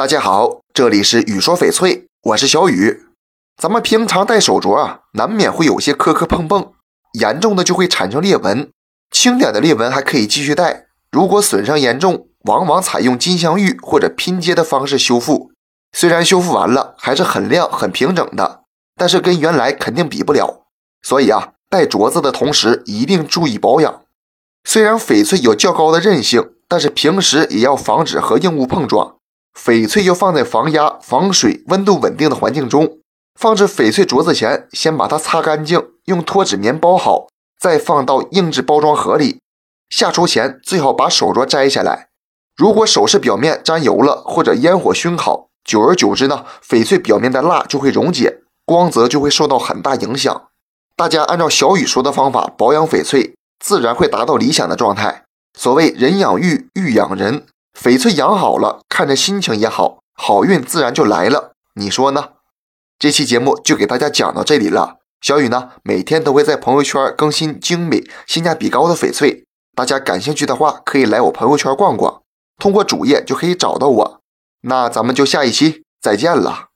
大家好，这里是雨说翡翠，我是小雨。咱们平常戴手镯啊，难免会有些磕磕碰碰，严重的就会产生裂纹，轻点的裂纹还可以继续戴。如果损伤严重，往往采用金镶玉或者拼接的方式修复。虽然修复完了还是很亮很平整的，但是跟原来肯定比不了。所以啊，戴镯子的同时一定注意保养。虽然翡翠有较高的韧性，但是平时也要防止和硬物碰撞。翡翠要放在防压、防水、温度稳定的环境中。放置翡翠镯子前，先把它擦干净，用脱脂棉包好，再放到硬质包装盒里。下厨前最好把手镯摘下来。如果首饰表面沾油了，或者烟火熏烤，久而久之呢，翡翠表面的蜡就会溶解，光泽就会受到很大影响。大家按照小雨说的方法保养翡翠，自然会达到理想的状态。所谓人养玉，玉养人。翡翠养好了，看着心情也好，好运自然就来了。你说呢？这期节目就给大家讲到这里了。小雨呢，每天都会在朋友圈更新精美、性价比高的翡翠，大家感兴趣的话，可以来我朋友圈逛逛，通过主页就可以找到我。那咱们就下一期再见了。